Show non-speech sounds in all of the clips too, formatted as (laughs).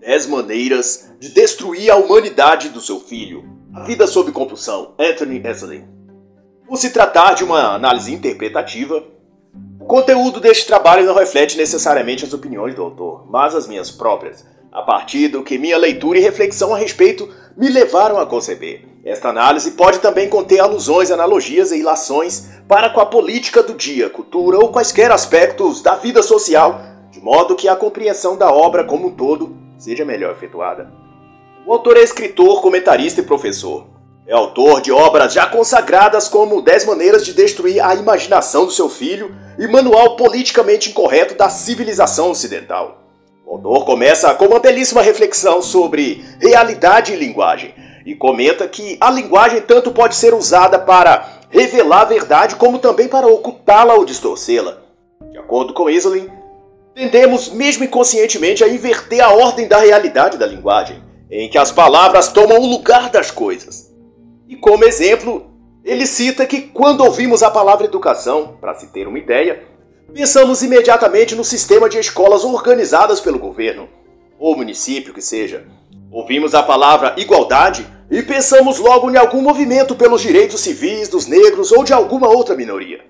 10 maneiras de destruir a humanidade do seu filho. A vida sob compulsão, Anthony Esley. Por se tratar de uma análise interpretativa, o conteúdo deste trabalho não reflete necessariamente as opiniões do autor, mas as minhas próprias, a partir do que minha leitura e reflexão a respeito me levaram a conceber. Esta análise pode também conter alusões, analogias e ilações para com a política do dia, cultura ou quaisquer aspectos da vida social, de modo que a compreensão da obra como um todo seja melhor efetuada. O autor é escritor, comentarista e professor. É autor de obras já consagradas como 10 maneiras de destruir a imaginação do seu filho e Manual politicamente incorreto da civilização ocidental. O autor começa com uma belíssima reflexão sobre realidade e linguagem e comenta que a linguagem tanto pode ser usada para revelar a verdade como também para ocultá-la ou distorcê-la. De acordo com Iselin, Tendemos, mesmo inconscientemente, a inverter a ordem da realidade da linguagem, em que as palavras tomam o lugar das coisas. E como exemplo, ele cita que quando ouvimos a palavra educação, para se ter uma ideia, pensamos imediatamente no sistema de escolas organizadas pelo governo, ou município que seja. Ouvimos a palavra igualdade e pensamos logo em algum movimento pelos direitos civis dos negros ou de alguma outra minoria.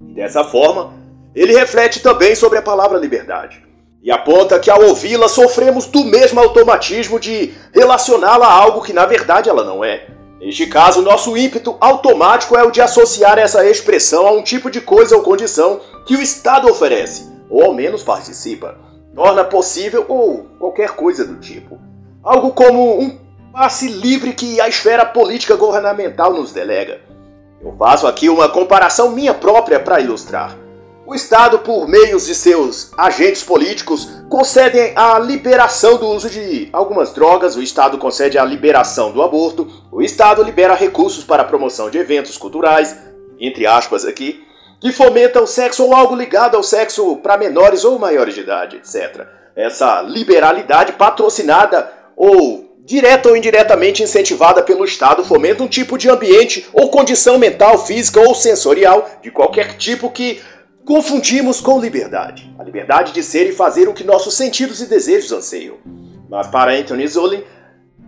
Dessa forma, ele reflete também sobre a palavra liberdade e aponta que ao ouvi-la sofremos do mesmo automatismo de relacioná-la a algo que na verdade ela não é. Neste caso, nosso ímpeto automático é o de associar essa expressão a um tipo de coisa ou condição que o Estado oferece, ou ao menos participa, torna possível ou qualquer coisa do tipo. Algo como um passe livre que a esfera política governamental nos delega. Eu faço aqui uma comparação minha própria para ilustrar. O Estado, por meios de seus agentes políticos, concede a liberação do uso de algumas drogas, o Estado concede a liberação do aborto, o Estado libera recursos para a promoção de eventos culturais, entre aspas aqui, que fomentam o sexo ou algo ligado ao sexo para menores ou maiores de idade, etc. Essa liberalidade patrocinada ou direta ou indiretamente incentivada pelo Estado fomenta um tipo de ambiente ou condição mental, física ou sensorial de qualquer tipo que confundimos com liberdade, a liberdade de ser e fazer o que nossos sentidos e desejos anseiam. Mas para Anthony Zollin,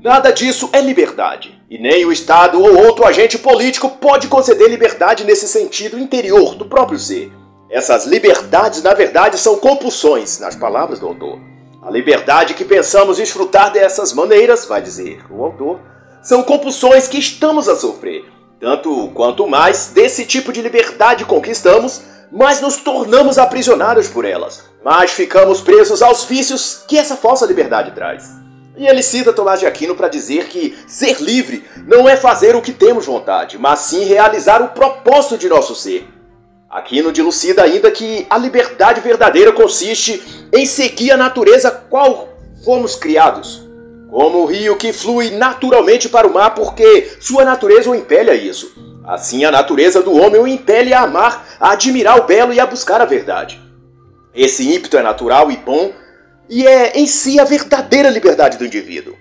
nada disso é liberdade, e nem o Estado ou outro agente político pode conceder liberdade nesse sentido interior do próprio ser. Essas liberdades, na verdade, são compulsões, nas palavras do autor. A liberdade que pensamos desfrutar dessas maneiras, vai dizer o autor, são compulsões que estamos a sofrer. Tanto quanto mais desse tipo de liberdade conquistamos, mas nos tornamos aprisionados por elas, mas ficamos presos aos vícios que essa falsa liberdade traz. E ele cita Tomás de Aquino para dizer que ser livre não é fazer o que temos vontade, mas sim realizar o propósito de nosso ser. Aquino dilucida ainda que a liberdade verdadeira consiste em seguir a natureza qual fomos criados, como o rio que flui naturalmente para o mar porque sua natureza o impele a isso. Assim, a natureza do homem o impele a amar, a admirar o belo e a buscar a verdade. Esse ímpeto é natural e bom e é em si a verdadeira liberdade do indivíduo.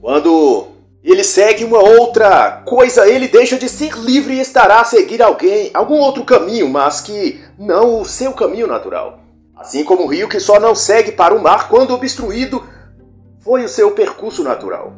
Quando ele segue uma outra coisa, ele deixa de ser livre e estará a seguir alguém, algum outro caminho, mas que não o seu caminho natural. Assim como o rio que só não segue para o mar quando obstruído foi o seu percurso natural.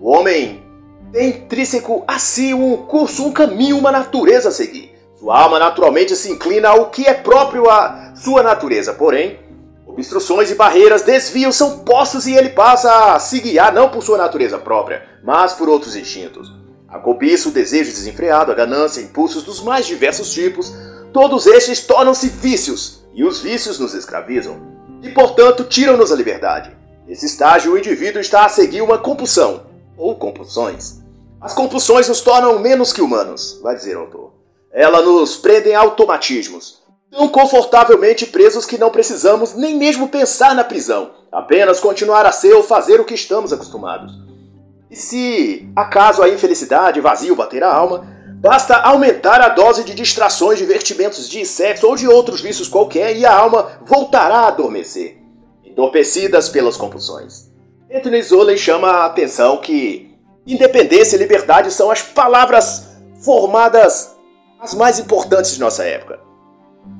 O homem tem intrínseco a si um curso, um caminho, uma natureza a seguir. Sua alma naturalmente se inclina ao que é próprio à sua natureza, porém, obstruções e barreiras, desvios são postos e ele passa a se guiar não por sua natureza própria, mas por outros instintos. A cobiça, o desejo desenfreado, a ganância, impulsos dos mais diversos tipos, todos estes tornam-se vícios, e os vícios nos escravizam, e portanto tiram-nos a liberdade. Nesse estágio, o indivíduo está a seguir uma compulsão, ou compulsões. As compulsões nos tornam menos que humanos, vai dizer o autor. Elas nos prendem a automatismos, tão confortavelmente presos que não precisamos nem mesmo pensar na prisão, apenas continuar a ser ou fazer o que estamos acostumados. E se acaso a infelicidade vazio bater a alma, basta aumentar a dose de distrações, divertimentos de sexo ou de outros vícios qualquer e a alma voltará a adormecer, entorpecidas pelas compulsões. Anthony Zola chama a atenção que Independência e liberdade são as palavras formadas as mais importantes de nossa época.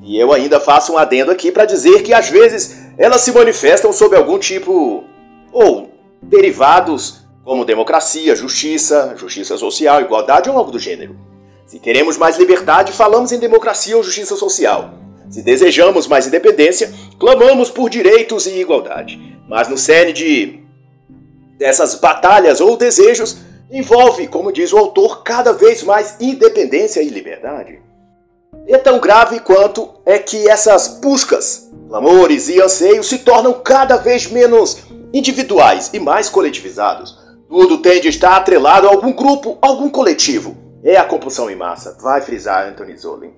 E eu ainda faço um adendo aqui para dizer que às vezes elas se manifestam sob algum tipo ou derivados como democracia, justiça, justiça social, igualdade ou algo do gênero. Se queremos mais liberdade, falamos em democracia ou justiça social. Se desejamos mais independência, clamamos por direitos e igualdade. Mas no cerne de dessas batalhas ou desejos envolve, como diz o autor, cada vez mais independência e liberdade. É tão grave quanto é que essas buscas, clamores e anseios se tornam cada vez menos individuais e mais coletivizados. Tudo tende a estar atrelado a algum grupo, algum coletivo. É a compulsão em massa, vai frisar Anthony Zolin.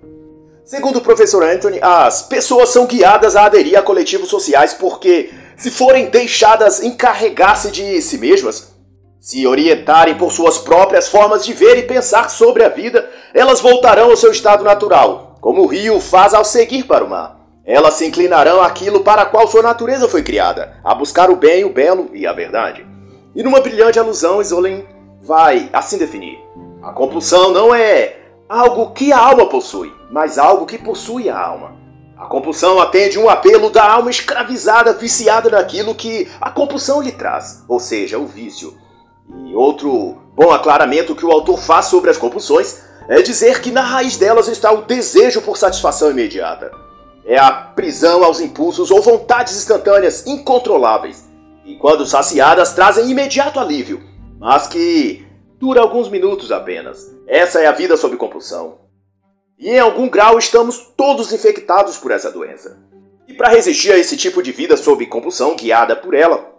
Segundo o professor Anthony, as pessoas são guiadas a aderir a coletivos sociais porque, se forem deixadas encarregar-se de si mesmas, se orientarem por suas próprias formas de ver e pensar sobre a vida, elas voltarão ao seu estado natural, como o rio faz ao seguir para o mar. Elas se inclinarão àquilo para qual sua natureza foi criada, a buscar o bem, o belo e a verdade. E numa brilhante alusão, Isolin vai assim definir: a compulsão não é algo que a alma possui, mas algo que possui a alma. A compulsão atende um apelo da alma escravizada, viciada naquilo que a compulsão lhe traz, ou seja, o vício. E outro bom aclaramento que o autor faz sobre as compulsões é dizer que na raiz delas está o desejo por satisfação imediata. É a prisão aos impulsos ou vontades instantâneas incontroláveis, e quando saciadas trazem imediato alívio, mas que dura alguns minutos apenas. Essa é a vida sob compulsão. E em algum grau estamos todos infectados por essa doença. E para resistir a esse tipo de vida sob compulsão guiada por ela,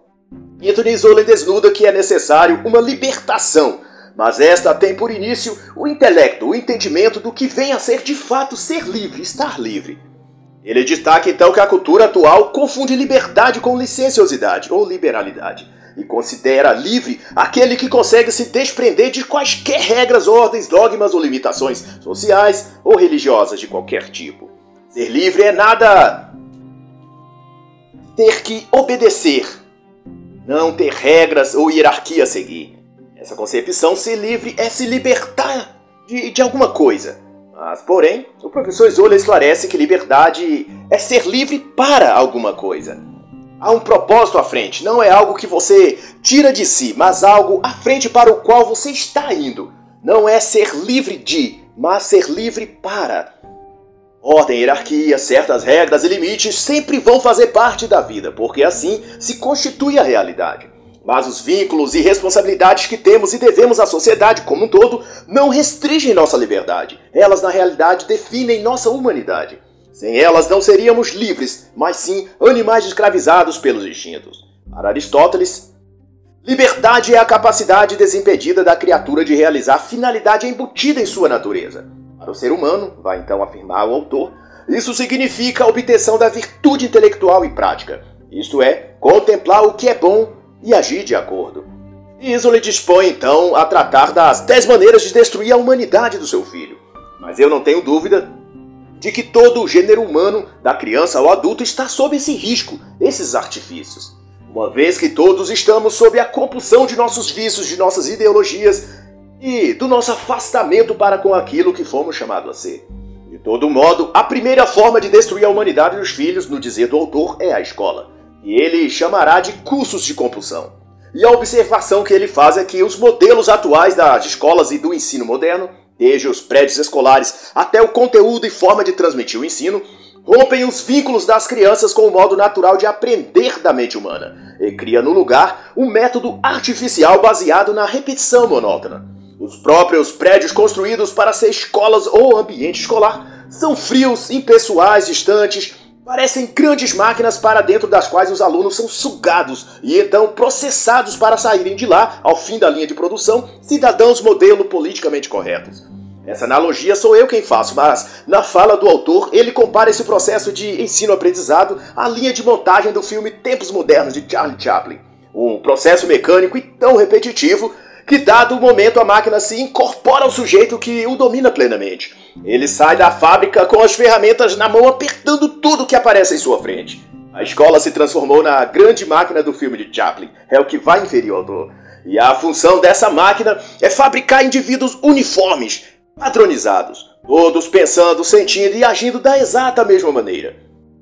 Anthony Zola desnuda que é necessário uma libertação, mas esta tem por início o intelecto, o entendimento do que vem a ser de fato ser livre, estar livre. Ele destaca então que a cultura atual confunde liberdade com licenciosidade ou liberalidade e considera livre aquele que consegue se desprender de quaisquer regras, ordens, dogmas ou limitações sociais ou religiosas de qualquer tipo. Ser livre é nada ter que obedecer não ter regras ou hierarquia a seguir. Essa concepção, ser livre, é se libertar de, de alguma coisa. Mas, porém, o professor Zola esclarece que liberdade é ser livre para alguma coisa. Há um propósito à frente, não é algo que você tira de si, mas algo à frente para o qual você está indo. Não é ser livre de, mas ser livre para. Ordem, hierarquia, certas regras e limites sempre vão fazer parte da vida, porque assim se constitui a realidade. Mas os vínculos e responsabilidades que temos e devemos à sociedade como um todo não restringem nossa liberdade. Elas, na realidade, definem nossa humanidade. Sem elas, não seríamos livres, mas sim animais escravizados pelos instintos. Para Aristóteles, liberdade é a capacidade desimpedida da criatura de realizar finalidade embutida em sua natureza. Para o ser humano, vai então afirmar o autor, isso significa a obtenção da virtude intelectual e prática, isto é, contemplar o que é bom e agir de acordo. Isso lhe dispõe então a tratar das dez maneiras de destruir a humanidade do seu filho. Mas eu não tenho dúvida de que todo o gênero humano, da criança ao adulto, está sob esse risco, esses artifícios. Uma vez que todos estamos sob a compulsão de nossos vícios, de nossas ideologias e do nosso afastamento para com aquilo que fomos chamados a ser. De todo modo, a primeira forma de destruir a humanidade dos filhos, no dizer do autor, é a escola. E ele chamará de cursos de compulsão. E a observação que ele faz é que os modelos atuais das escolas e do ensino moderno, desde os prédios escolares até o conteúdo e forma de transmitir o ensino, rompem os vínculos das crianças com o modo natural de aprender da mente humana e cria no lugar um método artificial baseado na repetição monótona. Os próprios prédios construídos para ser escolas ou ambiente escolar são frios, impessoais, distantes, parecem grandes máquinas para dentro das quais os alunos são sugados e então processados para saírem de lá, ao fim da linha de produção, cidadãos modelo politicamente corretos. Essa analogia sou eu quem faço, mas na fala do autor ele compara esse processo de ensino-aprendizado à linha de montagem do filme Tempos Modernos de Charlie Chaplin. Um processo mecânico e tão repetitivo que, dado o momento, a máquina se incorpora ao sujeito que o domina plenamente. Ele sai da fábrica com as ferramentas na mão, apertando tudo que aparece em sua frente. A escola se transformou na grande máquina do filme de Chaplin, é o que vai inferir o autor. E a função dessa máquina é fabricar indivíduos uniformes, padronizados, todos pensando, sentindo e agindo da exata mesma maneira,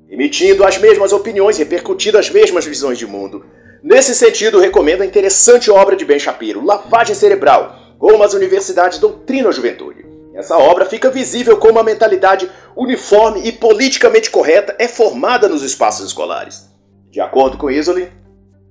emitindo as mesmas opiniões, repercutindo as mesmas visões de mundo, Nesse sentido, recomendo a interessante obra de Ben Shapiro, Lavagem Cerebral, como as universidades doutrinam a juventude. Essa obra fica visível como a mentalidade uniforme e politicamente correta é formada nos espaços escolares. De acordo com Isolin,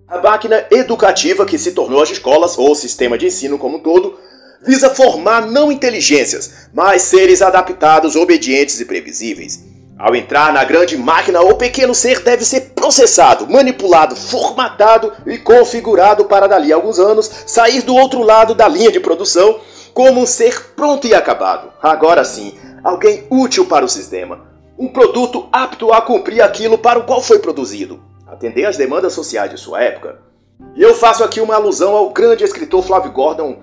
a máquina educativa que se tornou as escolas, ou o sistema de ensino como um todo, visa formar não inteligências, mas seres adaptados, obedientes e previsíveis. Ao entrar na grande máquina, o pequeno ser deve ser processado, manipulado, formatado e configurado para dali a alguns anos sair do outro lado da linha de produção como um ser pronto e acabado. Agora sim, alguém útil para o sistema. Um produto apto a cumprir aquilo para o qual foi produzido, atender às demandas sociais de sua época. E eu faço aqui uma alusão ao grande escritor Flávio Gordon,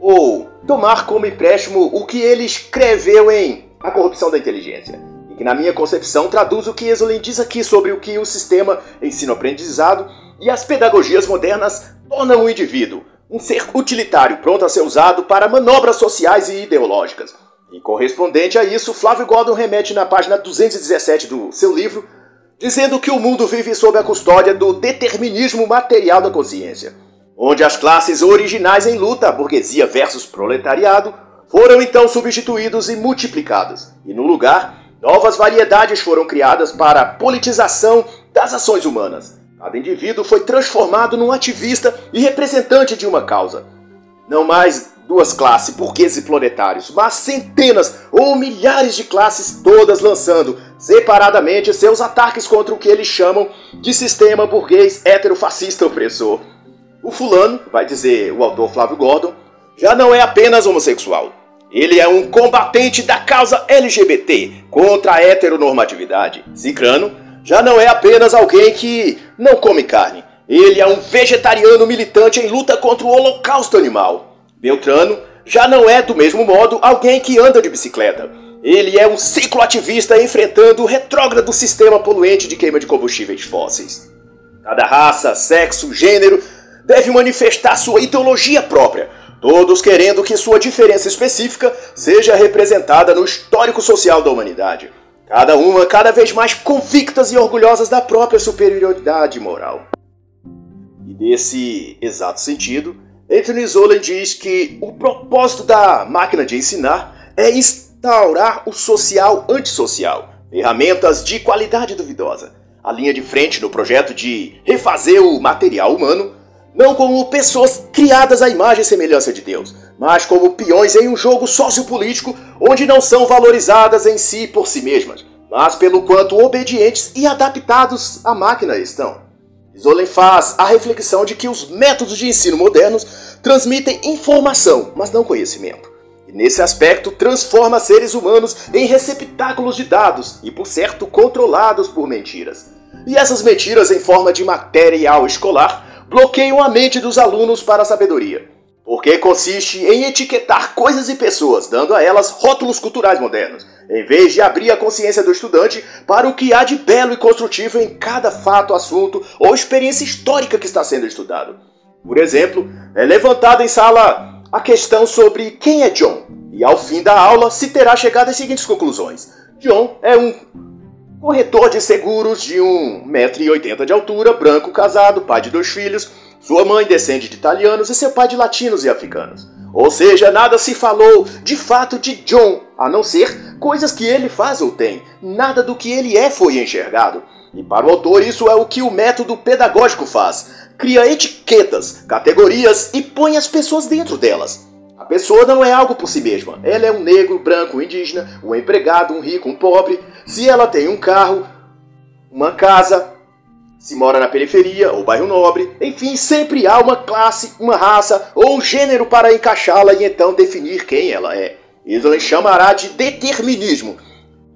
ou tomar como empréstimo o que ele escreveu em A Corrupção da Inteligência que na minha concepção traduz o que Esolin diz aqui sobre o que o sistema ensino-aprendizado e as pedagogias modernas tornam o indivíduo, um ser utilitário pronto a ser usado para manobras sociais e ideológicas. E correspondente a isso, Flávio Gordon remete na página 217 do seu livro, dizendo que o mundo vive sob a custódia do determinismo material da consciência, onde as classes originais em luta, burguesia versus proletariado, foram então substituídos e multiplicados, e no lugar Novas variedades foram criadas para a politização das ações humanas. Cada indivíduo foi transformado num ativista e representante de uma causa. Não mais duas classes, burgueses e proletários, mas centenas ou milhares de classes, todas lançando separadamente seus ataques contra o que eles chamam de sistema burguês heterofascista opressor. O fulano, vai dizer o autor Flávio Gordon, já não é apenas homossexual. Ele é um combatente da causa LGBT contra a heteronormatividade. Cicrano já não é apenas alguém que não come carne. Ele é um vegetariano militante em luta contra o holocausto animal. Beltrano já não é, do mesmo modo, alguém que anda de bicicleta. Ele é um cicloativista enfrentando o retrógrado sistema poluente de queima de combustíveis fósseis. Cada raça, sexo, gênero deve manifestar sua ideologia própria, todos querendo que sua diferença específica seja representada no histórico social da humanidade, cada uma cada vez mais convictas e orgulhosas da própria superioridade moral. E nesse exato sentido, Anthony Zolan diz que o propósito da máquina de ensinar é instaurar o social antissocial, ferramentas de qualidade duvidosa. A linha de frente no projeto de refazer o material humano não como pessoas criadas à imagem e semelhança de Deus, mas como peões em um jogo sociopolítico onde não são valorizadas em si por si mesmas, mas pelo quanto obedientes e adaptados à máquina estão. Zolen faz a reflexão de que os métodos de ensino modernos transmitem informação, mas não conhecimento. E nesse aspecto transforma seres humanos em receptáculos de dados e, por certo, controlados por mentiras. E essas mentiras em forma de material escolar bloqueiam a mente dos alunos para a sabedoria, porque consiste em etiquetar coisas e pessoas, dando a elas rótulos culturais modernos, em vez de abrir a consciência do estudante para o que há de belo e construtivo em cada fato, assunto ou experiência histórica que está sendo estudado. Por exemplo, é levantada em sala a questão sobre quem é John, e ao fim da aula se terá chegado às seguintes conclusões. John é um Corretor de seguros de 1,80m de altura, branco, casado, pai de dois filhos. Sua mãe descende de italianos e seu pai de latinos e africanos. Ou seja, nada se falou de fato de John, a não ser coisas que ele faz ou tem. Nada do que ele é foi enxergado. E para o autor, isso é o que o método pedagógico faz: cria etiquetas, categorias e põe as pessoas dentro delas. Pessoa não é algo por si mesma. Ela é um negro, branco, indígena, um empregado, um rico, um pobre. Se ela tem um carro, uma casa, se mora na periferia ou bairro nobre, enfim, sempre há uma classe, uma raça ou um gênero para encaixá-la e então definir quem ela é. Isolin chamará de determinismo,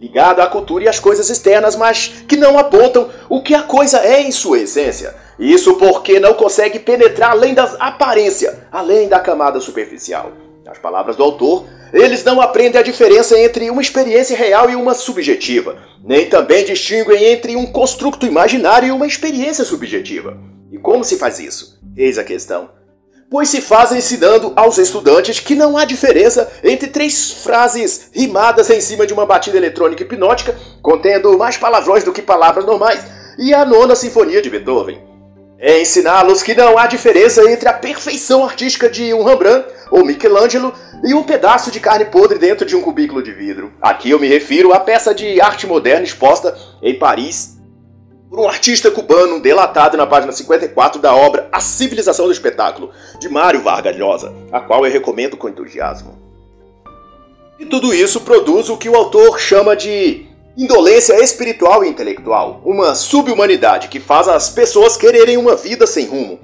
ligado à cultura e às coisas externas, mas que não apontam o que a coisa é em sua essência. Isso porque não consegue penetrar além da aparência, além da camada superficial. Nas palavras do autor, eles não aprendem a diferença entre uma experiência real e uma subjetiva, nem também distinguem entre um construto imaginário e uma experiência subjetiva. E como se faz isso? Eis a questão. Pois se faz ensinando aos estudantes que não há diferença entre três frases rimadas em cima de uma batida eletrônica hipnótica, contendo mais palavrões do que palavras normais, e a nona sinfonia de Beethoven. É ensiná-los que não há diferença entre a perfeição artística de um Rembrandt ou Michelangelo e um pedaço de carne podre dentro de um cubículo de vidro. Aqui eu me refiro à peça de arte moderna exposta em Paris por um artista cubano delatado na página 54 da obra A Civilização do Espetáculo, de Mário Vargas Llosa, a qual eu recomendo com entusiasmo. E tudo isso produz o que o autor chama de indolência espiritual e intelectual, uma subhumanidade que faz as pessoas quererem uma vida sem rumo,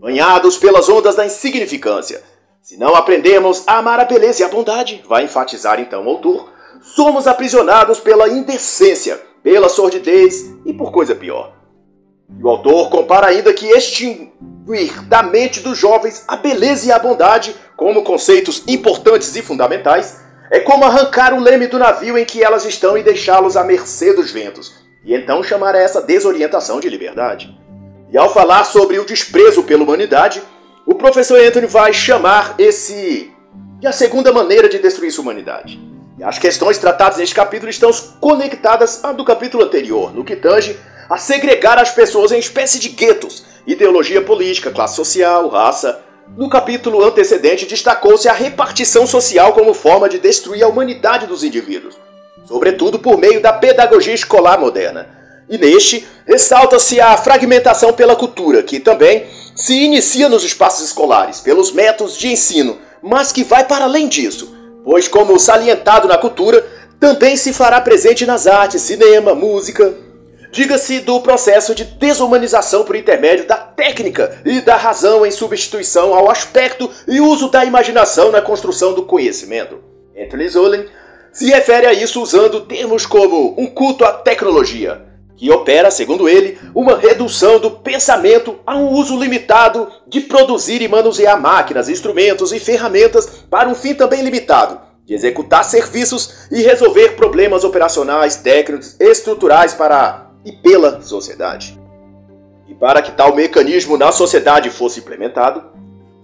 banhados pelas ondas da insignificância. Se não aprendemos a amar a beleza e a bondade, vai enfatizar então o autor, somos aprisionados pela indecência, pela sordidez e por coisa pior. E o autor compara ainda que extinguir da mente dos jovens a beleza e a bondade como conceitos importantes e fundamentais é como arrancar o leme do navio em que elas estão e deixá-los à mercê dos ventos, e então chamar essa desorientação de liberdade. E ao falar sobre o desprezo pela humanidade, o professor Anthony vai chamar esse de a segunda maneira de destruir sua humanidade. E as questões tratadas neste capítulo estão conectadas à do capítulo anterior, no que tange a segregar as pessoas em espécie de guetos, ideologia política, classe social, raça, no capítulo antecedente, destacou-se a repartição social como forma de destruir a humanidade dos indivíduos, sobretudo por meio da pedagogia escolar moderna. E neste, ressalta-se a fragmentação pela cultura, que também se inicia nos espaços escolares, pelos métodos de ensino, mas que vai para além disso, pois, como salientado na cultura, também se fará presente nas artes, cinema, música, Diga-se do processo de desumanização por intermédio da técnica e da razão em substituição ao aspecto e uso da imaginação na construção do conhecimento. Anthony Zollin se refere a isso usando termos como um culto à tecnologia, que opera, segundo ele, uma redução do pensamento a um uso limitado de produzir e manusear máquinas, instrumentos e ferramentas para um fim também limitado, de executar serviços e resolver problemas operacionais, técnicos, estruturais para e pela sociedade. E para que tal mecanismo na sociedade fosse implementado,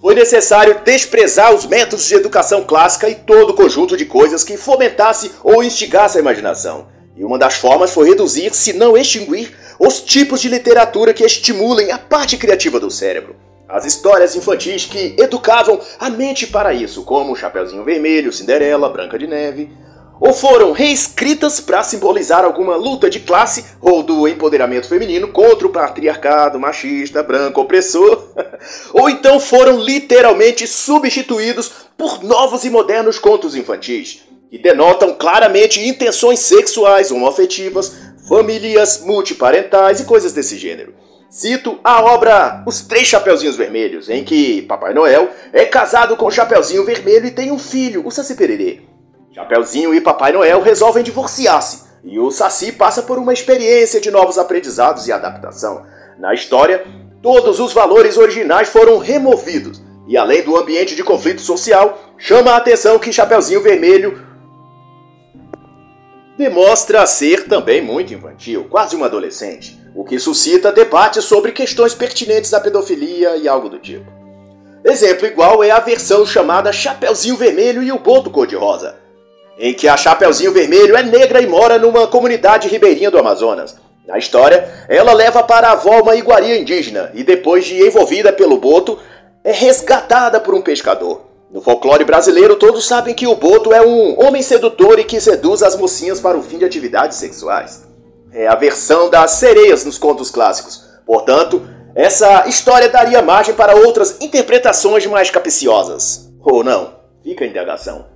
foi necessário desprezar os métodos de educação clássica e todo o conjunto de coisas que fomentasse ou instigasse a imaginação. E uma das formas foi reduzir, se não extinguir, os tipos de literatura que estimulem a parte criativa do cérebro. As histórias infantis que educavam a mente para isso, como Chapeuzinho Vermelho, Cinderela, Branca de Neve, ou foram reescritas para simbolizar alguma luta de classe ou do empoderamento feminino contra o patriarcado machista, branco, opressor, (laughs) ou então foram literalmente substituídos por novos e modernos contos infantis, que denotam claramente intenções sexuais homoafetivas, famílias multiparentais e coisas desse gênero. Cito a obra Os Três Chapeuzinhos Vermelhos, em que Papai Noel é casado com o Chapeuzinho Vermelho e tem um filho, o Saci Pererê. Chapeuzinho e Papai Noel resolvem divorciar-se, e o Saci passa por uma experiência de novos aprendizados e adaptação. Na história, todos os valores originais foram removidos, e além do ambiente de conflito social, chama a atenção que Chapeuzinho Vermelho demonstra ser também muito infantil, quase uma adolescente, o que suscita debates sobre questões pertinentes à pedofilia e algo do tipo. Exemplo igual é a versão chamada Chapeuzinho Vermelho e o Boto Cor-de-Rosa, em que a Chapeuzinho Vermelho é negra e mora numa comunidade ribeirinha do Amazonas. Na história, ela leva para a avó uma iguaria indígena e, depois de envolvida pelo boto, é resgatada por um pescador. No folclore brasileiro, todos sabem que o boto é um homem sedutor e que seduz as mocinhas para o fim de atividades sexuais. É a versão das sereias nos contos clássicos. Portanto, essa história daria margem para outras interpretações mais capciosas. Ou não? Fica a indagação.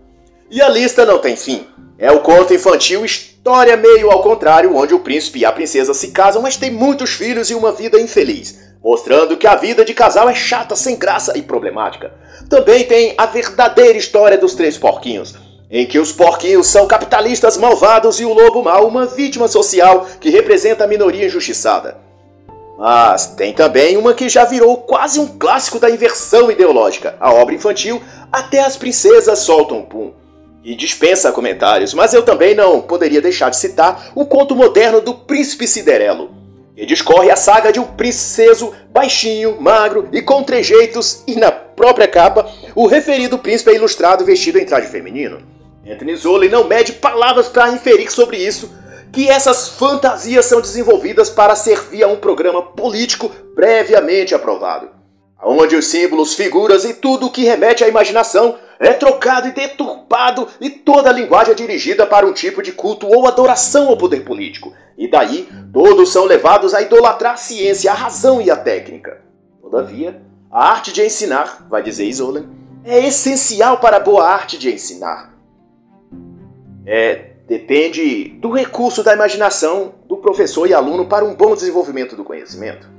E a lista não tem fim. É o conto infantil História Meio ao Contrário, onde o príncipe e a princesa se casam, mas têm muitos filhos e uma vida infeliz, mostrando que a vida de casal é chata, sem graça e problemática. Também tem a verdadeira história dos três porquinhos, em que os porquinhos são capitalistas malvados e o lobo mau uma vítima social que representa a minoria injustiçada. Mas tem também uma que já virou quase um clássico da inversão ideológica, a obra infantil Até as Princesas Soltam Pum e dispensa comentários, mas eu também não poderia deixar de citar o conto moderno do Príncipe Cinderelo, que discorre a saga de um princeso baixinho, magro e com trejeitos, e na própria capa, o referido príncipe é ilustrado vestido em traje feminino. Anthony Zolley não mede palavras para inferir sobre isso que essas fantasias são desenvolvidas para servir a um programa político previamente aprovado, onde os símbolos, figuras e tudo o que remete à imaginação é trocado e deturpado e toda a linguagem é dirigida para um tipo de culto ou adoração ao poder político. E daí, todos são levados a idolatrar a ciência, a razão e a técnica. Todavia, a arte de ensinar, vai dizer Isolen, é essencial para a boa arte de ensinar. É, depende do recurso da imaginação do professor e aluno para um bom desenvolvimento do conhecimento.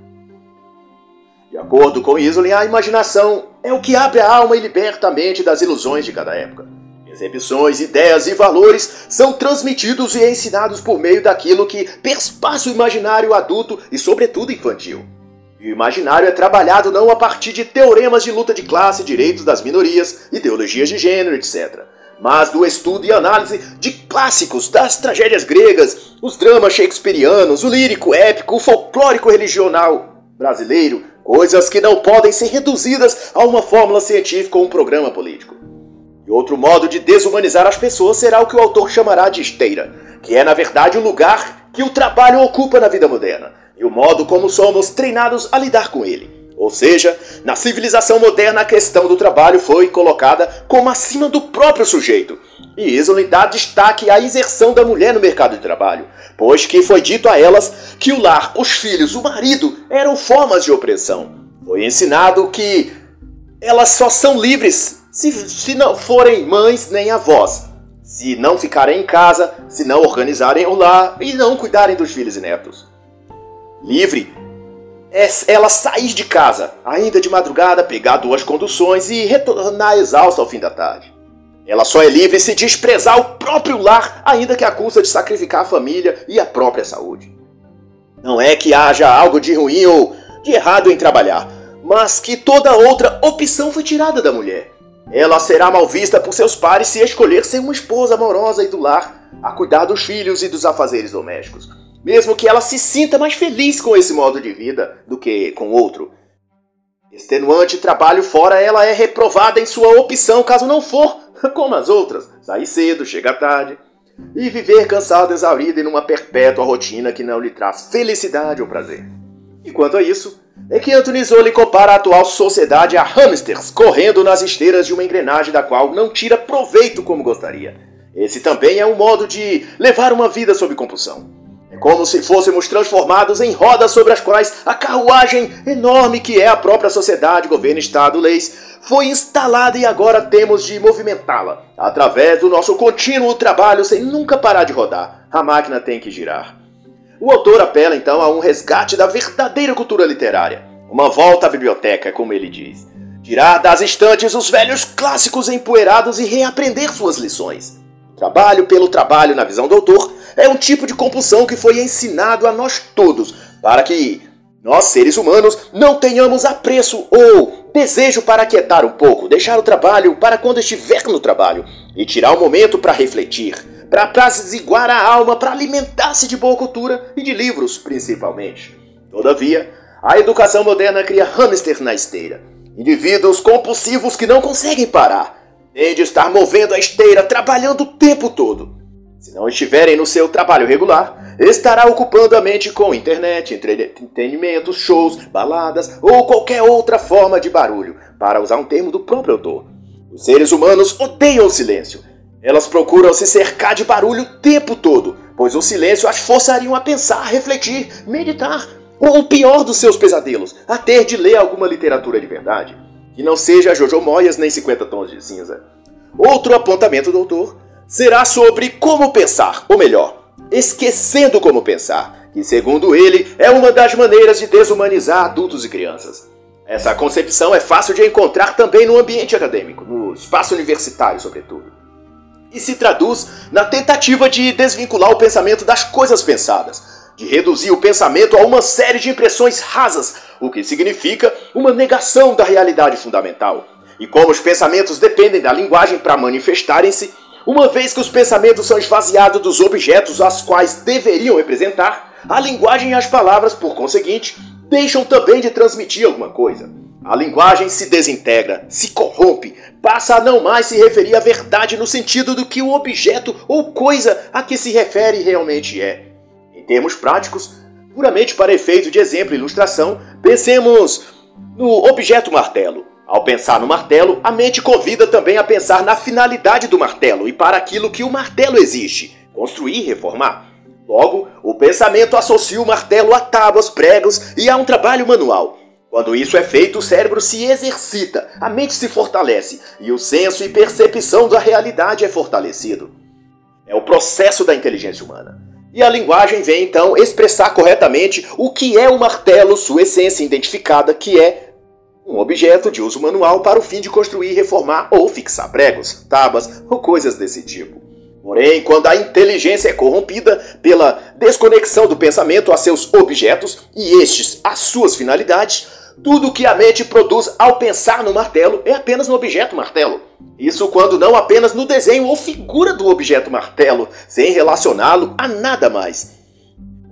De acordo com Isolin, a imaginação é o que abre a alma e liberta a mente das ilusões de cada época. Percepções, ideias e valores são transmitidos e ensinados por meio daquilo que perspassa o imaginário adulto e, sobretudo, infantil. E o imaginário é trabalhado não a partir de teoremas de luta de classe, direitos das minorias, ideologias de gênero, etc., mas do estudo e análise de clássicos das tragédias gregas, os dramas shakespearianos, o lírico épico, o folclórico religional brasileiro, coisas que não podem ser reduzidas a uma fórmula científica ou um programa político. E outro modo de desumanizar as pessoas será o que o autor chamará de esteira, que é na verdade o lugar que o trabalho ocupa na vida moderna e o modo como somos treinados a lidar com ele. Ou seja, na civilização moderna a questão do trabalho foi colocada como acima do próprio sujeito. E Isolin dá destaque à inserção da mulher no mercado de trabalho, pois que foi dito a elas que o lar, os filhos, o marido eram formas de opressão. Foi ensinado que elas só são livres se, se não forem mães nem avós, se não ficarem em casa, se não organizarem o lar e não cuidarem dos filhos e netos. Livre é ela sair de casa, ainda de madrugada, pegar duas conduções e retornar exausta ao fim da tarde. Ela só é livre se desprezar o próprio lar, ainda que a de sacrificar a família e a própria saúde. Não é que haja algo de ruim ou de errado em trabalhar, mas que toda outra opção foi tirada da mulher. Ela será mal vista por seus pares se escolher ser uma esposa amorosa e do lar, a cuidar dos filhos e dos afazeres domésticos mesmo que ela se sinta mais feliz com esse modo de vida do que com outro. Extenuante trabalho fora, ela é reprovada em sua opção caso não for (laughs) como as outras, sair cedo, chegar tarde e viver cansada, exaurida em uma perpétua rotina que não lhe traz felicidade ou prazer. E quanto a isso, é que Anthony Zoli compara a atual sociedade a hamsters correndo nas esteiras de uma engrenagem da qual não tira proveito como gostaria. Esse também é um modo de levar uma vida sob compulsão. Como se fôssemos transformados em rodas sobre as quais a carruagem enorme que é a própria sociedade, governo, Estado, leis, foi instalada e agora temos de movimentá-la. Através do nosso contínuo trabalho sem nunca parar de rodar, a máquina tem que girar. O autor apela então a um resgate da verdadeira cultura literária, uma volta à biblioteca, como ele diz. Tirar das estantes os velhos clássicos empoeirados e reaprender suas lições. Trabalho pelo trabalho, na visão do autor, é um tipo de compulsão que foi ensinado a nós todos, para que nós, seres humanos, não tenhamos apreço ou desejo para aquietar um pouco, deixar o trabalho para quando estiver no trabalho e tirar um momento para refletir, para apaziguar a alma, para alimentar-se de boa cultura e de livros, principalmente. Todavia, a educação moderna cria hamster na esteira. Indivíduos compulsivos que não conseguem parar, tem de estar movendo a esteira, trabalhando o tempo todo. Se não estiverem no seu trabalho regular, estará ocupando a mente com internet, entretenimento, shows, baladas ou qualquer outra forma de barulho, para usar um termo do próprio autor. Os seres humanos odeiam o silêncio. Elas procuram se cercar de barulho o tempo todo, pois o silêncio as forçariam a pensar, refletir, meditar, ou o pior dos seus pesadelos, a ter de ler alguma literatura de verdade que não seja Jojo Moyas nem 50 tons de cinza. Outro apontamento do autor será sobre como pensar, ou melhor, esquecendo como pensar, que segundo ele é uma das maneiras de desumanizar adultos e crianças. Essa concepção é fácil de encontrar também no ambiente acadêmico, no espaço universitário, sobretudo. E se traduz na tentativa de desvincular o pensamento das coisas pensadas, de reduzir o pensamento a uma série de impressões rasas, o que significa uma negação da realidade fundamental. E como os pensamentos dependem da linguagem para manifestarem-se, uma vez que os pensamentos são esvaziados dos objetos aos quais deveriam representar, a linguagem e as palavras, por conseguinte, deixam também de transmitir alguma coisa. A linguagem se desintegra, se corrompe, passa a não mais se referir à verdade no sentido do que o objeto ou coisa a que se refere realmente é. termos práticos, puramente para efeito de exemplo e ilustração, pensemos no objeto martelo. Ao pensar no martelo, a mente convida também a pensar na finalidade do martelo e para aquilo que o martelo existe: construir e reformar. Logo, o pensamento associa o martelo a tábuas, pregos e a um trabalho manual. Quando isso é feito, o cérebro se exercita, a mente se fortalece e o senso e percepção da realidade é fortalecido. É o processo da inteligência humana. E a linguagem vem então expressar corretamente o que é o martelo, sua essência identificada, que é um objeto de uso manual para o fim de construir, reformar ou fixar pregos, tábuas ou coisas desse tipo. Porém, quando a inteligência é corrompida pela desconexão do pensamento a seus objetos e estes às suas finalidades, tudo que a mente produz ao pensar no martelo é apenas no objeto martelo. Isso quando não apenas no desenho ou figura do objeto martelo, sem relacioná-lo a nada mais.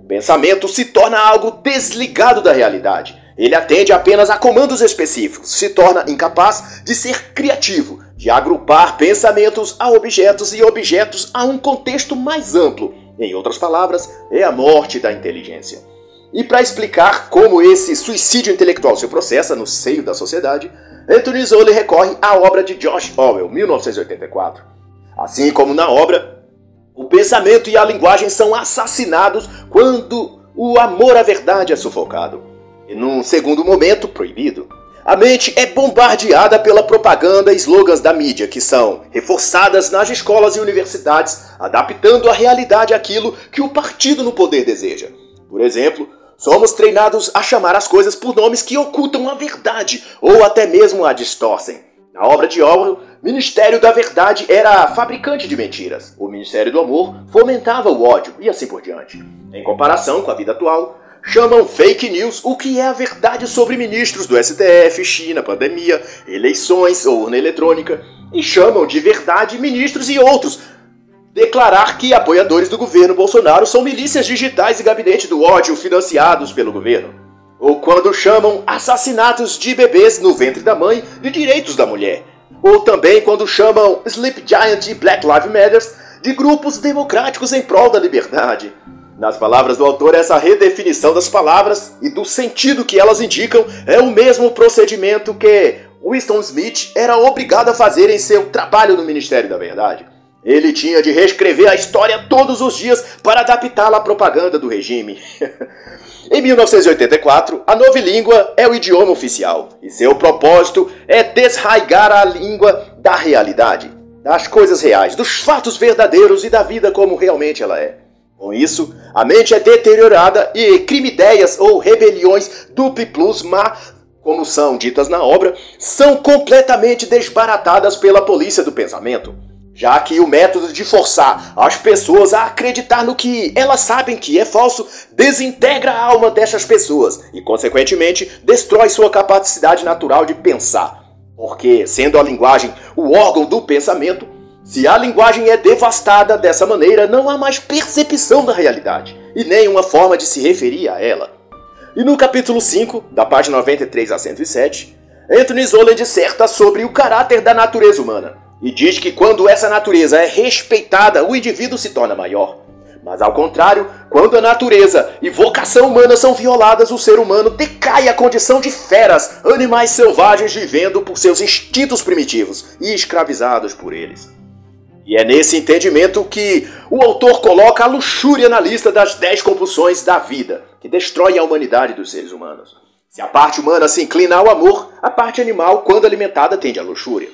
O pensamento se torna algo desligado da realidade. Ele atende apenas a comandos específicos, se torna incapaz de ser criativo, de agrupar pensamentos a objetos e objetos a um contexto mais amplo. Em outras palavras, é a morte da inteligência. E para explicar como esse suicídio intelectual se processa no seio da sociedade, Anthony Zola recorre à obra de George Orwell, 1984. Assim como na obra, o pensamento e a linguagem são assassinados quando o amor à verdade é sufocado. E num segundo momento, proibido. A mente é bombardeada pela propaganda e slogans da mídia, que são reforçadas nas escolas e universidades, adaptando a realidade àquilo que o partido no poder deseja. Por exemplo, somos treinados a chamar as coisas por nomes que ocultam a verdade ou até mesmo a distorcem. Na obra de Orwell, Ministério da Verdade era fabricante de mentiras. O Ministério do Amor fomentava o ódio e assim por diante. Em comparação com a vida atual, chamam fake news o que é a verdade sobre ministros do STF, China, pandemia, eleições urna eletrônica, e chamam de verdade ministros e outros. Declarar que apoiadores do governo Bolsonaro são milícias digitais e gabinete do ódio financiados pelo governo. Ou quando chamam assassinatos de bebês no ventre da mãe de direitos da mulher. Ou também quando chamam Sleep Giant e Black Lives Matter de grupos democráticos em prol da liberdade. Nas palavras do autor, essa redefinição das palavras e do sentido que elas indicam é o mesmo procedimento que Winston Smith era obrigado a fazer em seu trabalho no Ministério da Verdade. Ele tinha de reescrever a história todos os dias para adaptá-la à propaganda do regime. (laughs) em 1984, a nova língua é o idioma oficial e seu propósito é desraigar a língua da realidade, das coisas reais, dos fatos verdadeiros e da vida como realmente ela é. Com isso, a mente é deteriorada e crime-ideias ou rebeliões dupli plus má, como são ditas na obra, são completamente desbaratadas pela polícia do pensamento, já que o método de forçar as pessoas a acreditar no que elas sabem que é falso desintegra a alma dessas pessoas e, consequentemente, destrói sua capacidade natural de pensar. Porque, sendo a linguagem o órgão do pensamento, se a linguagem é devastada dessa maneira, não há mais percepção da realidade e nem uma forma de se referir a ela. E no capítulo 5, da página 93 a 107, Anthony Zola disserta sobre o caráter da natureza humana e diz que quando essa natureza é respeitada, o indivíduo se torna maior. Mas ao contrário, quando a natureza e vocação humana são violadas, o ser humano decai à condição de feras, animais selvagens vivendo por seus instintos primitivos e escravizados por eles. E é nesse entendimento que o autor coloca a luxúria na lista das dez compulsões da vida, que destrói a humanidade dos seres humanos. Se a parte humana se inclina ao amor, a parte animal, quando alimentada, tende à luxúria.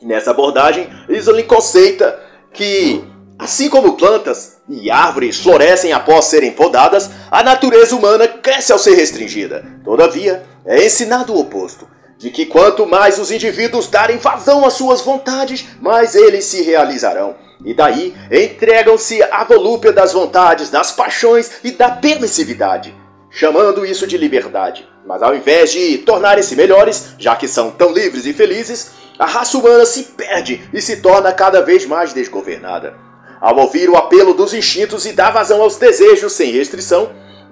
Nessa abordagem, Isolin conceita que, assim como plantas e árvores florescem após serem podadas, a natureza humana cresce ao ser restringida. Todavia, é ensinado o oposto de que quanto mais os indivíduos darem vazão às suas vontades, mais eles se realizarão. E daí entregam-se à volúpia das vontades, das paixões e da permissividade, chamando isso de liberdade. Mas ao invés de tornarem-se melhores, já que são tão livres e felizes, a raça humana se perde e se torna cada vez mais desgovernada. Ao ouvir o apelo dos instintos e dar vazão aos desejos sem restrição,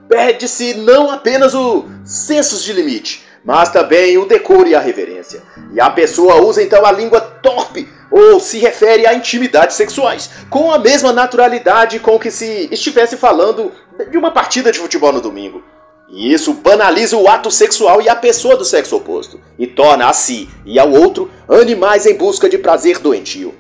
perde-se não apenas o senso de limite, mas também o decoro e a reverência. E a pessoa usa então a língua torpe ou se refere a intimidades sexuais, com a mesma naturalidade com que se estivesse falando de uma partida de futebol no domingo. E isso banaliza o ato sexual e a pessoa do sexo oposto, e torna a si e ao outro animais em busca de prazer doentio.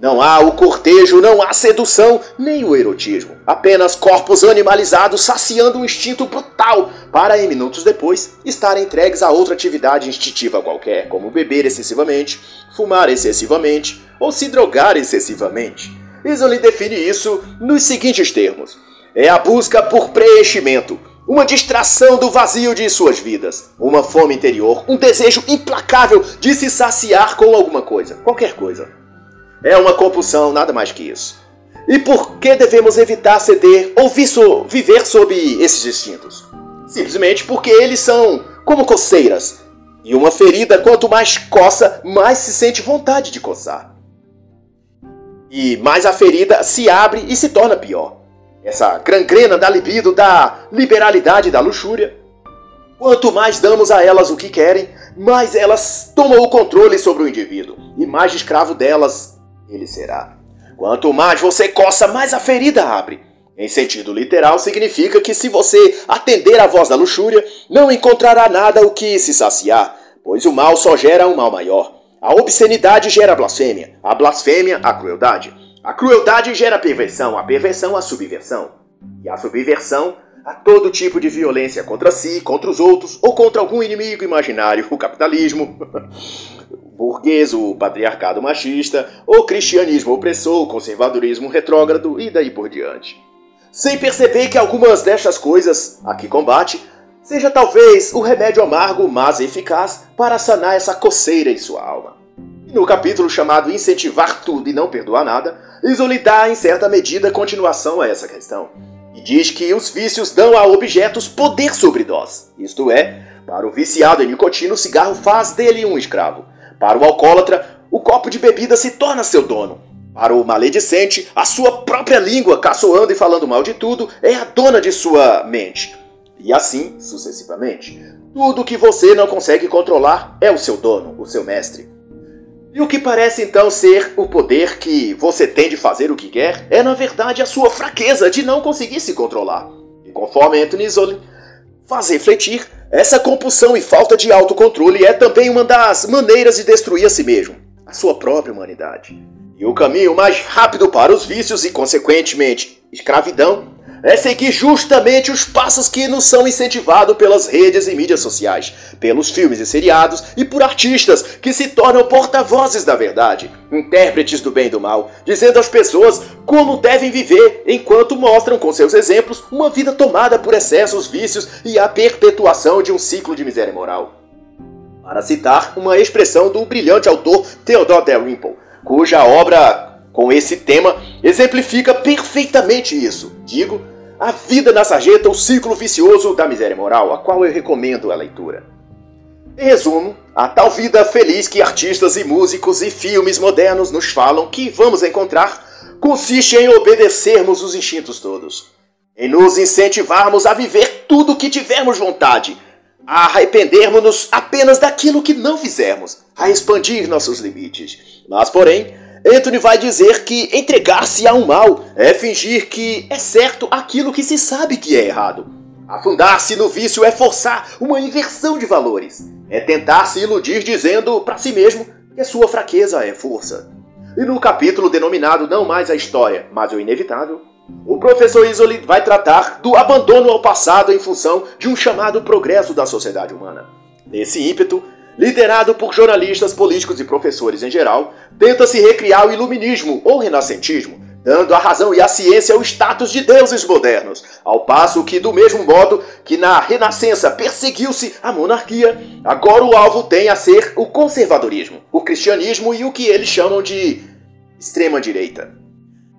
Não há o cortejo, não há sedução, nem o erotismo. Apenas corpos animalizados saciando um instinto brutal para, em minutos depois, estarem entregues a outra atividade instintiva qualquer, como beber excessivamente, fumar excessivamente ou se drogar excessivamente. Isolde define isso nos seguintes termos: é a busca por preenchimento, uma distração do vazio de suas vidas, uma fome interior, um desejo implacável de se saciar com alguma coisa, qualquer coisa. É uma compulsão, nada mais que isso. E por que devemos evitar ceder ou viver sob esses instintos? Simplesmente porque eles são como coceiras. E uma ferida, quanto mais coça, mais se sente vontade de coçar. E mais a ferida se abre e se torna pior. Essa gangrena da libido, da liberalidade, da luxúria. Quanto mais damos a elas o que querem, mais elas tomam o controle sobre o indivíduo. E mais escravo delas ele será. Quanto mais você coça, mais a ferida abre. Em sentido literal, significa que se você atender à voz da luxúria, não encontrará nada o que se saciar, pois o mal só gera um mal maior. A obscenidade gera a blasfêmia, a blasfêmia a crueldade. A crueldade gera perversão, a perversão a subversão. E a subversão a todo tipo de violência contra si, contra os outros ou contra algum inimigo imaginário, o capitalismo. burguês, o patriarcado machista, o cristianismo opressor, o conservadorismo retrógrado e daí por diante. Sem perceber que algumas destas coisas a que combate seja talvez o remédio amargo, mas eficaz para sanar essa coceira em sua alma. E no capítulo chamado Incentivar Tudo e Não Perdoar Nada, Isoli dá em certa medida continuação a essa questão. E diz que os vícios dão a objetos poder sobre nós. Isto é, para o viciado em nicotina, o cigarro faz dele um escravo. Para o alcoólatra, o copo de bebida se torna seu dono. Para o maledicente, a sua própria língua, caçoando e falando mal de tudo, é a dona de sua mente. E assim sucessivamente. Tudo que você não consegue controlar é o seu dono, o seu mestre. E o que parece então ser o poder que você tem de fazer o que quer é na verdade a sua fraqueza de não conseguir se controlar. E conforme Anthony Zolin faz refletir, essa compulsão e falta de autocontrole é também uma das maneiras de destruir a si mesmo, a sua própria humanidade. E o caminho mais rápido para os vícios e, consequentemente, escravidão é seguir justamente os passos que nos são incentivados pelas redes e mídias sociais, pelos filmes e seriados e por artistas que se tornam porta-vozes da verdade, intérpretes do bem e do mal, dizendo às pessoas como devem viver, enquanto mostram com seus exemplos uma vida tomada por excessos, vícios e a perpetuação de um ciclo de miséria moral. Para citar uma expressão do brilhante autor Theodore Dalrymple, cuja obra com esse tema exemplifica perfeitamente isso. Digo, a Vida na Sarjeta, o ciclo vicioso da miséria moral, a qual eu recomendo a leitura. Em resumo, a tal vida feliz que artistas e músicos e filmes modernos nos falam que vamos encontrar consiste em obedecermos os instintos todos, em nos incentivarmos a viver tudo o que tivermos vontade, a arrependermos-nos apenas daquilo que não fizermos, a expandir nossos limites. Mas, porém, Anthony vai dizer que entregar-se a um mal é fingir que é certo aquilo que se sabe que é errado. Afundar-se no vício é forçar uma inversão de valores. É tentar se iludir dizendo para si mesmo que a sua fraqueza é força. E no capítulo denominado Não Mais a História, mas o Inevitável, o professor Isoli vai tratar do abandono ao passado em função de um chamado progresso da sociedade humana. Nesse ímpeto, liderado por jornalistas, políticos e professores em geral, tenta se recriar o iluminismo ou renascentismo, dando a razão e a ciência o status de deuses modernos, ao passo que, do mesmo modo que na Renascença perseguiu-se a monarquia, agora o alvo tem a ser o conservadorismo, o cristianismo e o que eles chamam de extrema-direita.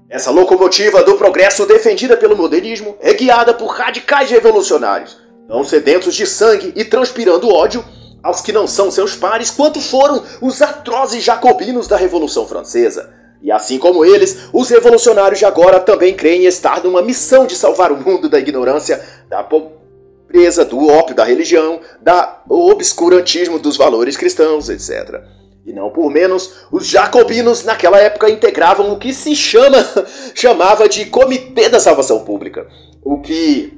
Essa locomotiva do progresso defendida pelo modernismo é guiada por radicais revolucionários, tão sedentos de sangue e transpirando ódio aos que não são seus pares, quanto foram os atrozes jacobinos da Revolução Francesa. E assim como eles, os revolucionários de agora também creem estar numa missão de salvar o mundo da ignorância, da pobreza, do ópio da religião, da obscurantismo dos valores cristãos, etc. E não por menos, os jacobinos naquela época integravam o que se chama (laughs) chamava de Comitê da Salvação Pública, o que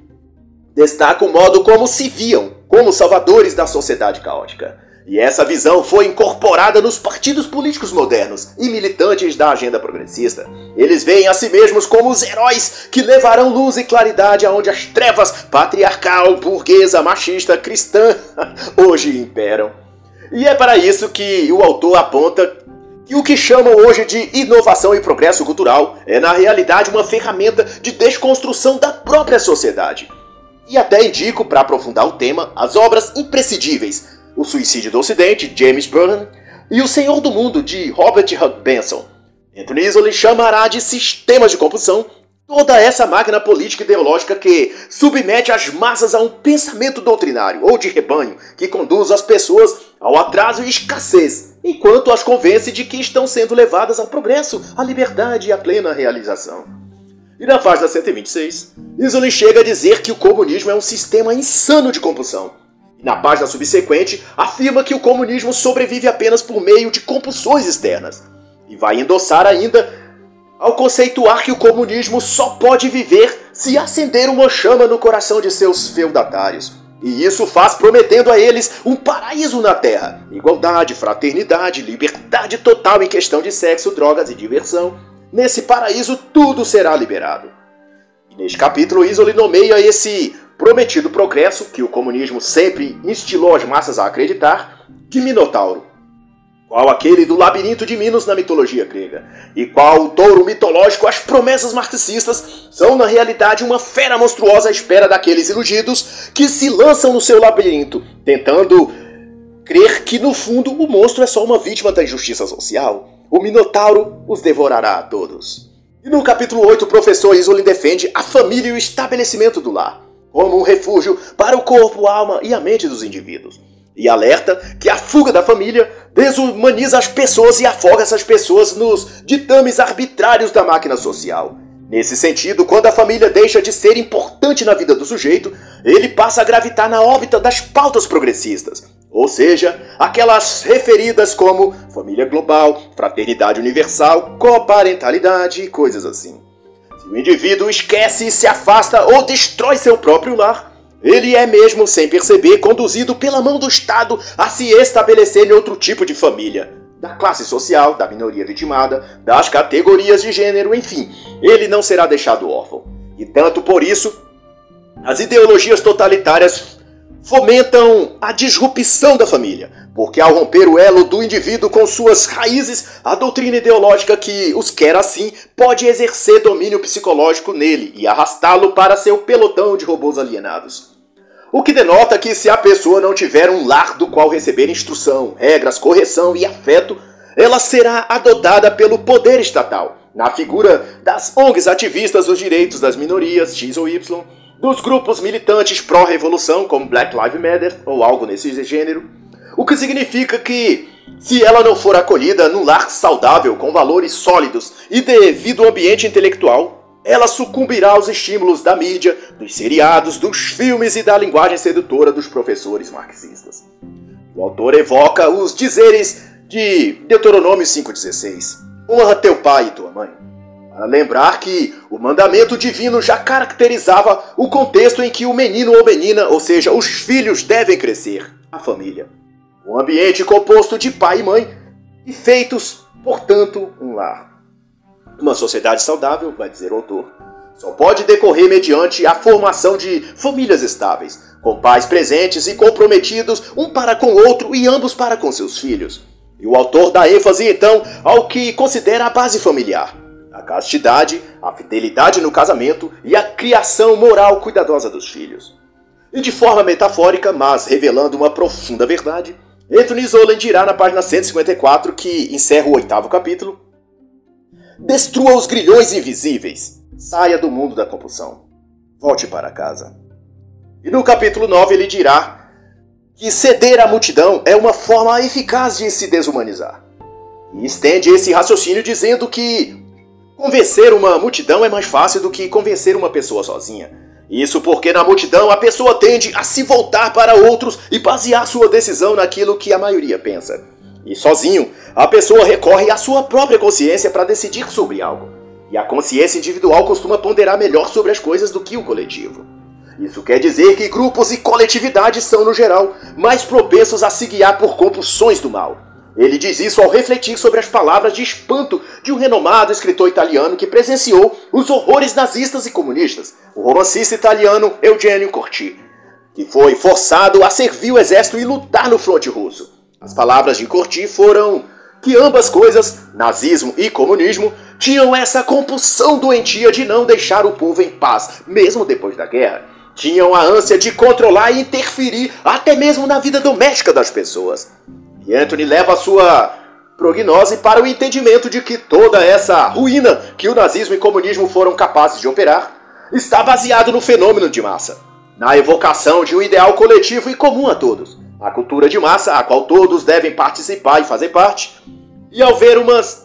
destaca o modo como se viam como salvadores da sociedade caótica. E essa visão foi incorporada nos partidos políticos modernos e militantes da agenda progressista. Eles veem a si mesmos como os heróis que levarão luz e claridade aonde as trevas patriarcal, burguesa, machista, cristã (laughs) hoje imperam. E é para isso que o autor aponta que o que chamam hoje de inovação e progresso cultural é na realidade uma ferramenta de desconstrução da própria sociedade. E até indico, para aprofundar o tema, as obras imprescindíveis o Suicídio do Ocidente, James Burnham, e O Senhor do Mundo, de Robert Hugh Benson. Anthony Isolde chamará de sistemas de compulsão toda essa máquina política e ideológica que submete as massas a um pensamento doutrinário ou de rebanho que conduz as pessoas ao atraso e escassez, enquanto as convence de que estão sendo levadas ao progresso, à liberdade e à plena realização. E na página 126, Isolde chega a dizer que o comunismo é um sistema insano de compulsão na página subsequente, afirma que o comunismo sobrevive apenas por meio de compulsões externas. E vai endossar ainda ao conceituar que o comunismo só pode viver se acender uma chama no coração de seus feudatários. E isso faz prometendo a eles um paraíso na Terra: igualdade, fraternidade, liberdade total em questão de sexo, drogas e diversão. Nesse paraíso tudo será liberado. E neste capítulo, Isoli nomeia esse prometido progresso, que o comunismo sempre instilou as massas a acreditar, de Minotauro, qual aquele do labirinto de Minos na mitologia grega, e qual o touro mitológico, as promessas marxistas são na realidade uma fera monstruosa à espera daqueles iludidos que se lançam no seu labirinto, tentando crer que no fundo o monstro é só uma vítima da injustiça social. O Minotauro os devorará a todos. E no capítulo 8, o professor Isolin defende a família e o estabelecimento do lar como um refúgio para o corpo, a alma e a mente dos indivíduos. E alerta que a fuga da família desumaniza as pessoas e afoga essas pessoas nos ditames arbitrários da máquina social. Nesse sentido, quando a família deixa de ser importante na vida do sujeito, ele passa a gravitar na órbita das pautas progressistas, ou seja, aquelas referidas como família global, fraternidade universal, coparentalidade e coisas assim. Se o indivíduo esquece, se afasta ou destrói seu próprio lar, ele é mesmo, sem perceber, conduzido pela mão do Estado a se estabelecer em outro tipo de família. Da classe social, da minoria vitimada, das categorias de gênero, enfim, ele não será deixado órfão. E tanto por isso, as ideologias totalitárias fomentam a disrupção da família, porque ao romper o elo do indivíduo com suas raízes, a doutrina ideológica que os quer assim pode exercer domínio psicológico nele e arrastá-lo para seu pelotão de robôs alienados. O que denota que se a pessoa não tiver um lar do qual receber instrução, regras, correção e afeto, ela será adotada pelo poder estatal, na figura das ONGs ativistas dos direitos das minorias X ou Y, dos grupos militantes pró-revolução, como Black Lives Matter ou algo nesse gênero, o que significa que, se ela não for acolhida num lar saudável, com valores sólidos e devido ambiente intelectual, ela sucumbirá aos estímulos da mídia, dos seriados, dos filmes e da linguagem sedutora dos professores marxistas. O autor evoca os dizeres de Deuteronômio 5,16: Honra teu pai e tua mãe para lembrar que o mandamento divino já caracterizava o contexto em que o menino ou menina, ou seja, os filhos, devem crescer a família. Um ambiente composto de pai e mãe e feitos, portanto, um lar. Uma sociedade saudável, vai dizer o autor, só pode decorrer mediante a formação de famílias estáveis, com pais presentes e comprometidos um para com o outro e ambos para com seus filhos. E o autor dá ênfase então ao que considera a base familiar a castidade, a fidelidade no casamento e a criação moral cuidadosa dos filhos. E de forma metafórica, mas revelando uma profunda verdade, Anthony Zolan dirá na página 154, que encerra o oitavo capítulo: Destrua os grilhões invisíveis, saia do mundo da compulsão, volte para casa. E no capítulo 9 ele dirá que ceder à multidão é uma forma eficaz de se desumanizar. E estende esse raciocínio dizendo que Convencer uma multidão é mais fácil do que convencer uma pessoa sozinha. Isso porque na multidão a pessoa tende a se voltar para outros e basear sua decisão naquilo que a maioria pensa. E sozinho, a pessoa recorre à sua própria consciência para decidir sobre algo. E a consciência individual costuma ponderar melhor sobre as coisas do que o coletivo. Isso quer dizer que grupos e coletividades são, no geral, mais propensos a se guiar por compulsões do mal. Ele diz isso ao refletir sobre as palavras de espanto de um renomado escritor italiano que presenciou os horrores nazistas e comunistas, o romancista italiano Eugenio Corti, que foi forçado a servir o exército e lutar no fronte russo. As palavras de Corti foram que ambas coisas, nazismo e comunismo, tinham essa compulsão doentia de não deixar o povo em paz, mesmo depois da guerra. Tinham a ânsia de controlar e interferir até mesmo na vida doméstica das pessoas. E Anthony leva a sua prognose para o entendimento de que toda essa ruína que o nazismo e o comunismo foram capazes de operar está baseado no fenômeno de massa, na evocação de um ideal coletivo e comum a todos, a cultura de massa a qual todos devem participar e fazer parte. E ao ver umas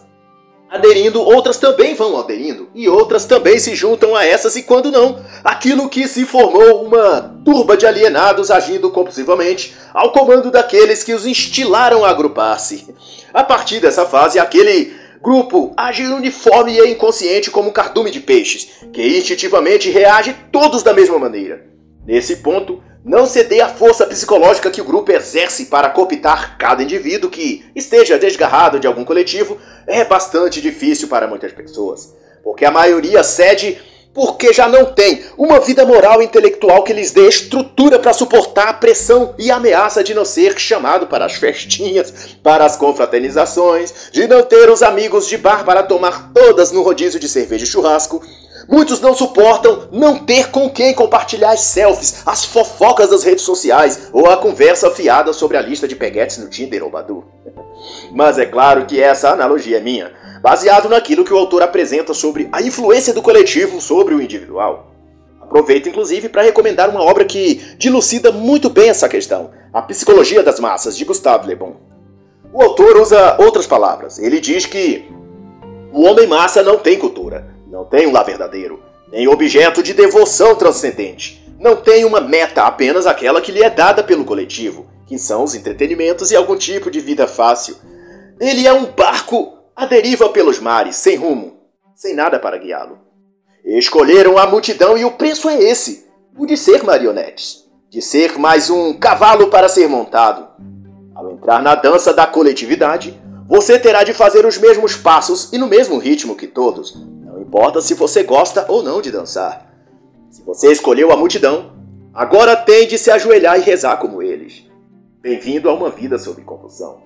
aderindo, outras também vão aderindo, e outras também se juntam a essas, e quando não, aquilo que se formou uma turba de alienados agindo compulsivamente ao comando daqueles que os instilaram a agrupar-se. A partir dessa fase, aquele grupo age uniforme e inconsciente como um cardume de peixes, que instintivamente reage todos da mesma maneira. Nesse ponto, não ceder à força psicológica que o grupo exerce para cooptar cada indivíduo que esteja desgarrado de algum coletivo. É bastante difícil para muitas pessoas, porque a maioria cede porque já não tem uma vida moral e intelectual que lhes dê estrutura para suportar a pressão e a ameaça de não ser chamado para as festinhas, para as confraternizações, de não ter os amigos de bar para tomar todas no rodízio de cerveja e churrasco, Muitos não suportam não ter com quem compartilhar as selfies, as fofocas das redes sociais ou a conversa fiada sobre a lista de peguetes no Tinder ou Badu. Mas é claro que essa analogia é minha, baseado naquilo que o autor apresenta sobre a influência do coletivo sobre o individual. Aproveito inclusive para recomendar uma obra que dilucida muito bem essa questão, A Psicologia das Massas, de Gustave Le Bon. O autor usa outras palavras. Ele diz que o homem massa não tem cultura, não tem um lá verdadeiro, nem objeto de devoção transcendente. Não tem uma meta, apenas aquela que lhe é dada pelo coletivo, que são os entretenimentos e algum tipo de vida fácil. Ele é um barco à deriva pelos mares, sem rumo, sem nada para guiá-lo. Escolheram a multidão e o preço é esse: o de ser marionetes, de ser mais um cavalo para ser montado. Ao entrar na dança da coletividade, você terá de fazer os mesmos passos e no mesmo ritmo que todos, importa se você gosta ou não de dançar. Se você escolheu a multidão, agora tem de se ajoelhar e rezar como eles. Bem-vindo a uma vida sob compulsão.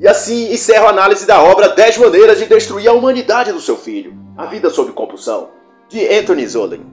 E assim encerro a análise da obra 10 maneiras de destruir a humanidade do seu filho, A Vida sob Compulsão, de Anthony Zollin.